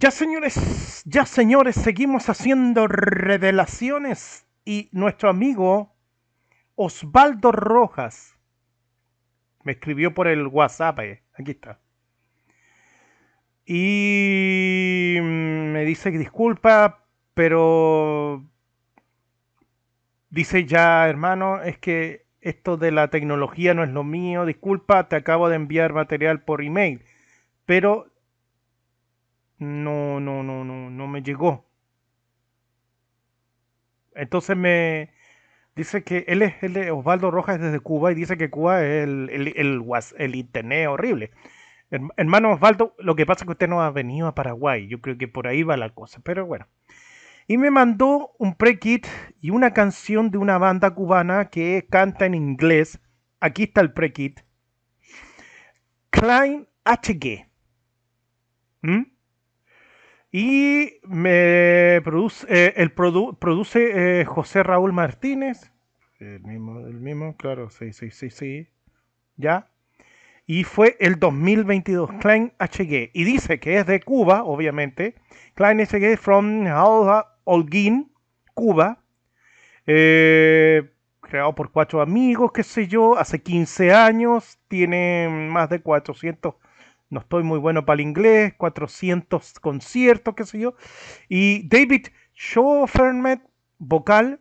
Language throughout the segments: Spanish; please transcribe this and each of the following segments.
Ya señores, ya señores, seguimos haciendo revelaciones y nuestro amigo Osvaldo Rojas me escribió por el WhatsApp, eh, aquí está. Y me dice disculpa, pero dice ya, hermano, es que esto de la tecnología no es lo mío, disculpa, te acabo de enviar material por email, pero no, no, no, no, no me llegó. Entonces me dice que él es, Osvaldo Rojas desde Cuba y dice que Cuba es el, el, el, el internet horrible. Hermano Osvaldo, lo que pasa es que usted no ha venido a Paraguay. Yo creo que por ahí va la cosa, pero bueno. Y me mandó un pre-kit y una canción de una banda cubana que canta en inglés. Aquí está el pre-kit. Klein HG. ¿Mm? Y me produce, eh, el produce eh, José Raúl Martínez. El mismo, el mismo, claro, sí, sí, sí, sí. Ya. Y fue el 2022, Klein HG. Y dice que es de Cuba, obviamente. Klein HG from Holguín, Cuba. Eh, creado por cuatro amigos, qué sé yo, hace 15 años. Tiene más de 400 no estoy muy bueno para el inglés, 400 conciertos, qué sé yo. Y David Schofermet, vocal,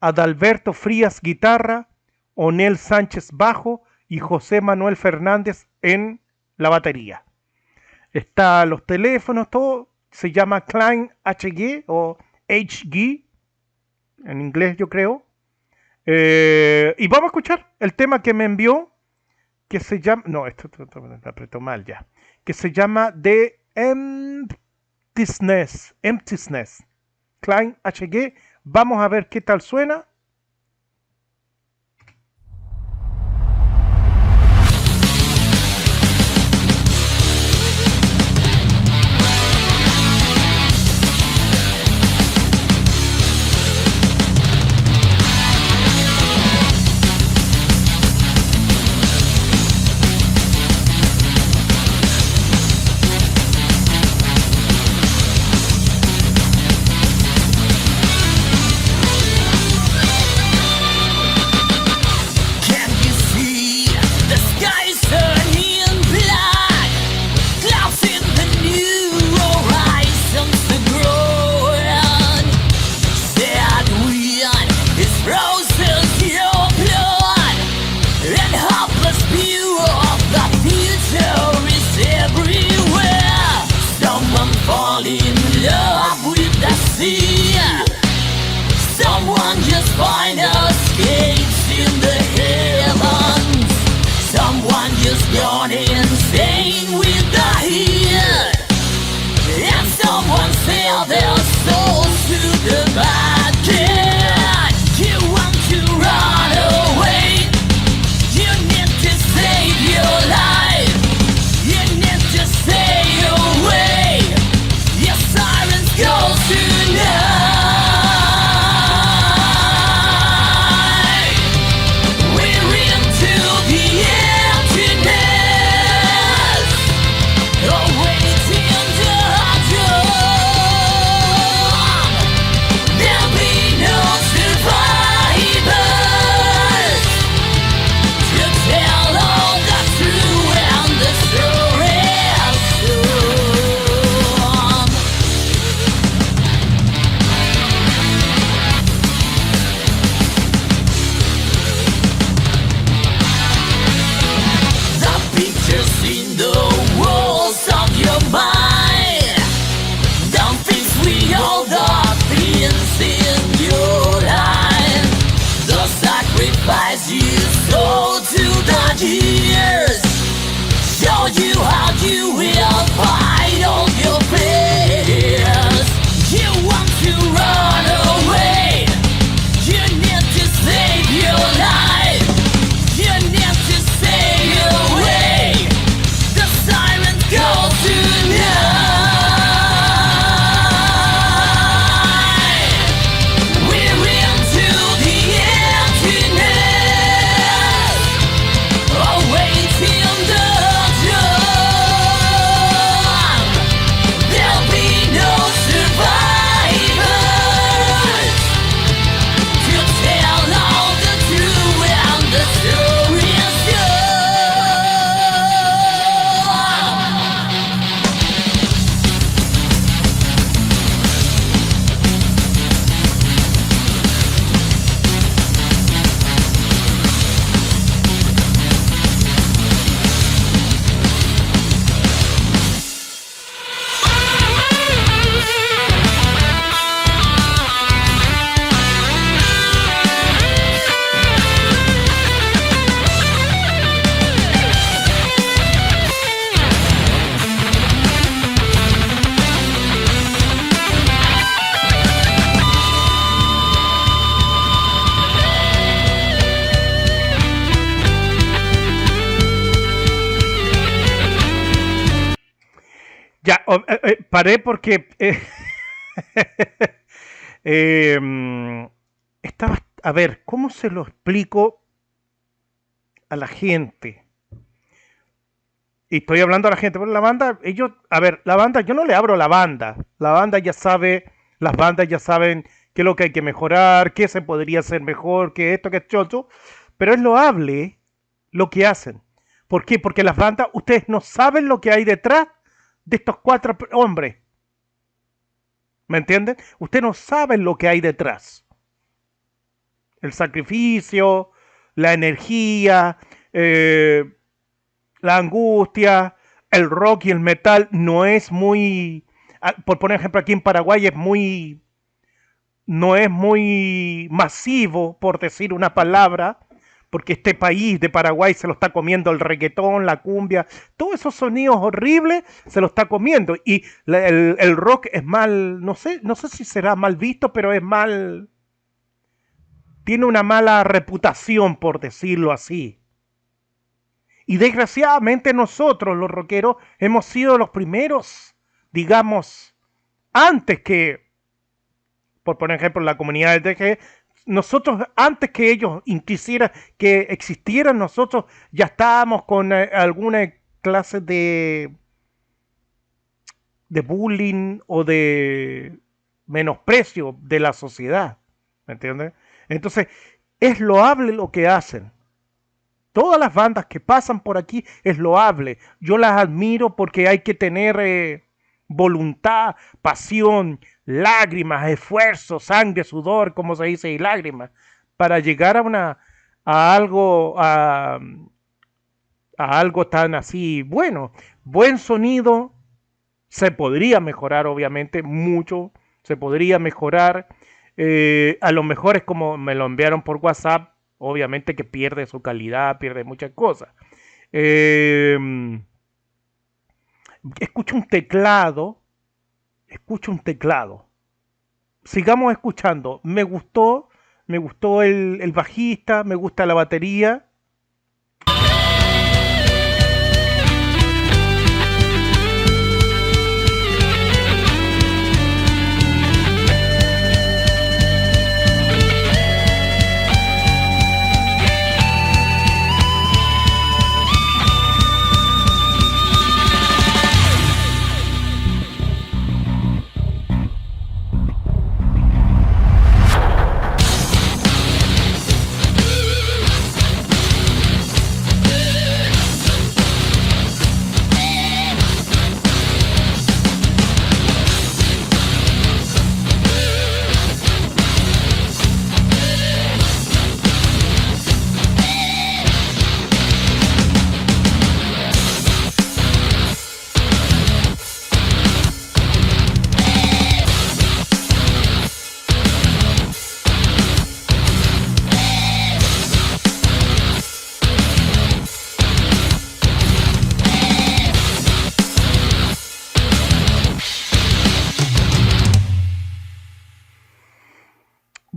Adalberto Frías, guitarra, Onel Sánchez, bajo y José Manuel Fernández en la batería. Está los teléfonos, todo. Se llama Klein HG o HG, en inglés yo creo. Eh, y vamos a escuchar el tema que me envió que se llama, no, esto, esto, apretó mal ya, que se llama The Emptiness, Emptiness, Klein HG. Vamos a ver qué tal suena. you Ya, eh, eh, paré porque em, estaba, a ver, ¿cómo se lo explico a la gente? Y estoy hablando a la gente, pero la banda, ellos, a ver, la banda, yo no le abro la banda. La banda ya sabe, las bandas ya saben qué es lo que hay que mejorar, qué se podría hacer mejor, qué esto, qué es chocho. Pero es loable lo que hacen. ¿Por qué? Porque las bandas, ustedes no saben lo que hay detrás de estos cuatro hombres. ¿Me entienden? Ustedes no saben lo que hay detrás. El sacrificio, la energía, eh, la angustia, el rock y el metal no es muy, por poner ejemplo aquí en Paraguay es muy, no es muy masivo, por decir una palabra, porque este país de Paraguay se lo está comiendo el reggaetón, la cumbia, todos esos sonidos horribles se lo está comiendo. Y el, rock es mal, no sé, no sé si será mal visto, pero es mal, tiene una mala reputación, por decirlo así. Y desgraciadamente nosotros, los rockeros, hemos sido los primeros, digamos, antes que, por poner ejemplo, la comunidad DG, nosotros, antes que ellos quisieran que existieran, nosotros ya estábamos con eh, alguna clase de, de bullying o de menosprecio de la sociedad. ¿Me entiendes? Entonces, es loable lo que hacen. Todas las bandas que pasan por aquí es loable. Yo las admiro porque hay que tener eh, voluntad, pasión, lágrimas, esfuerzo, sangre, sudor, como se dice, y lágrimas, para llegar a una a algo a, algo tan así bueno. Buen sonido se podría mejorar, obviamente, mucho. Se podría mejorar. Eh, a lo mejor es como me lo enviaron por WhatsApp. Obviamente que pierde su calidad, pierde muchas cosas. Em, escucho un teclado escucho un teclado. Sigamos escuchando. Me gustó, me gustó el, el bajista, me gusta la batería.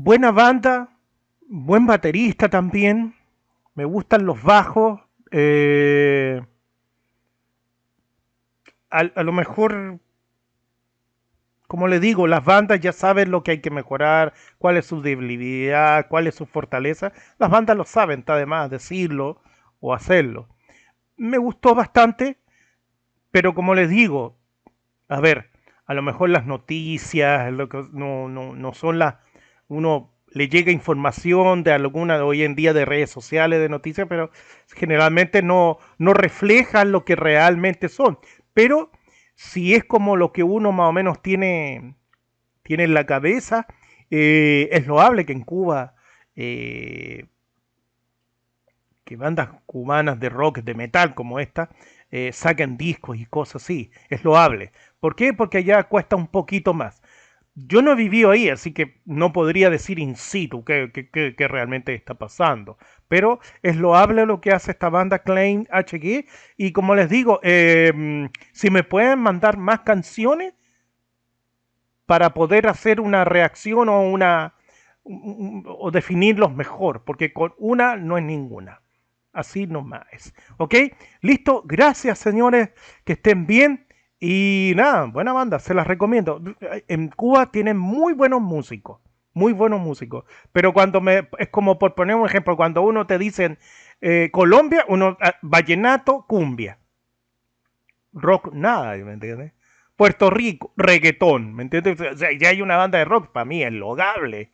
Buena banda, buen baterista también. Me gustan los bajos. Eh, a, lo mejor, como le digo, las bandas ya saben lo que hay que mejorar, cuál es su debilidad, cuál es su fortaleza. Las bandas lo saben, está de más decirlo o hacerlo. Me gustó bastante, pero como les digo, a ver, a lo mejor las noticias lo que no, no, no son las uno le llega información de alguna de hoy en día de redes sociales, de noticias, pero generalmente no, no lo que realmente son. Pero si es como lo que uno más o menos tiene, tiene en la cabeza, eh, es loable que en Cuba, eh, que bandas cubanas de rock, de metal como esta, eh, saquen discos y cosas así. Es loable. ¿Por qué? Porque allá cuesta un poquito más. Yo no vivido ahí, así que no podría decir in situ qué, realmente está pasando. Pero es loable lo que hace esta banda Klein HG. Y como les digo, em, si me pueden mandar más canciones para poder hacer una reacción o una o definirlos mejor, porque con una no es ninguna. Así nomás. ¿Ok? Listo. Gracias, señores. Que estén bien. Y nada, buena banda, se las recomiendo. En Cuba tienen muy buenos músicos, muy buenos músicos. Pero cuando me, es como por poner un ejemplo, cuando uno te dicen eh, Colombia, uno, ah, vallenato, cumbia. Rock, nada, ¿me entiendes? Puerto Rico, reggaetón, ¿me entiendes? O sea, ya hay una banda de rock, para mí es logable.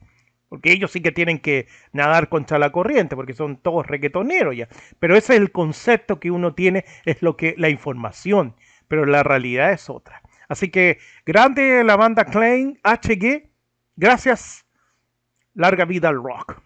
Porque ellos sí que tienen que nadar contra la corriente, porque son todos reggaetoneros ya. Pero ese es el concepto que uno tiene, es lo que la información, pero la realidad es otra. Así que grande la banda Klein HG. Gracias. Larga vida al rock.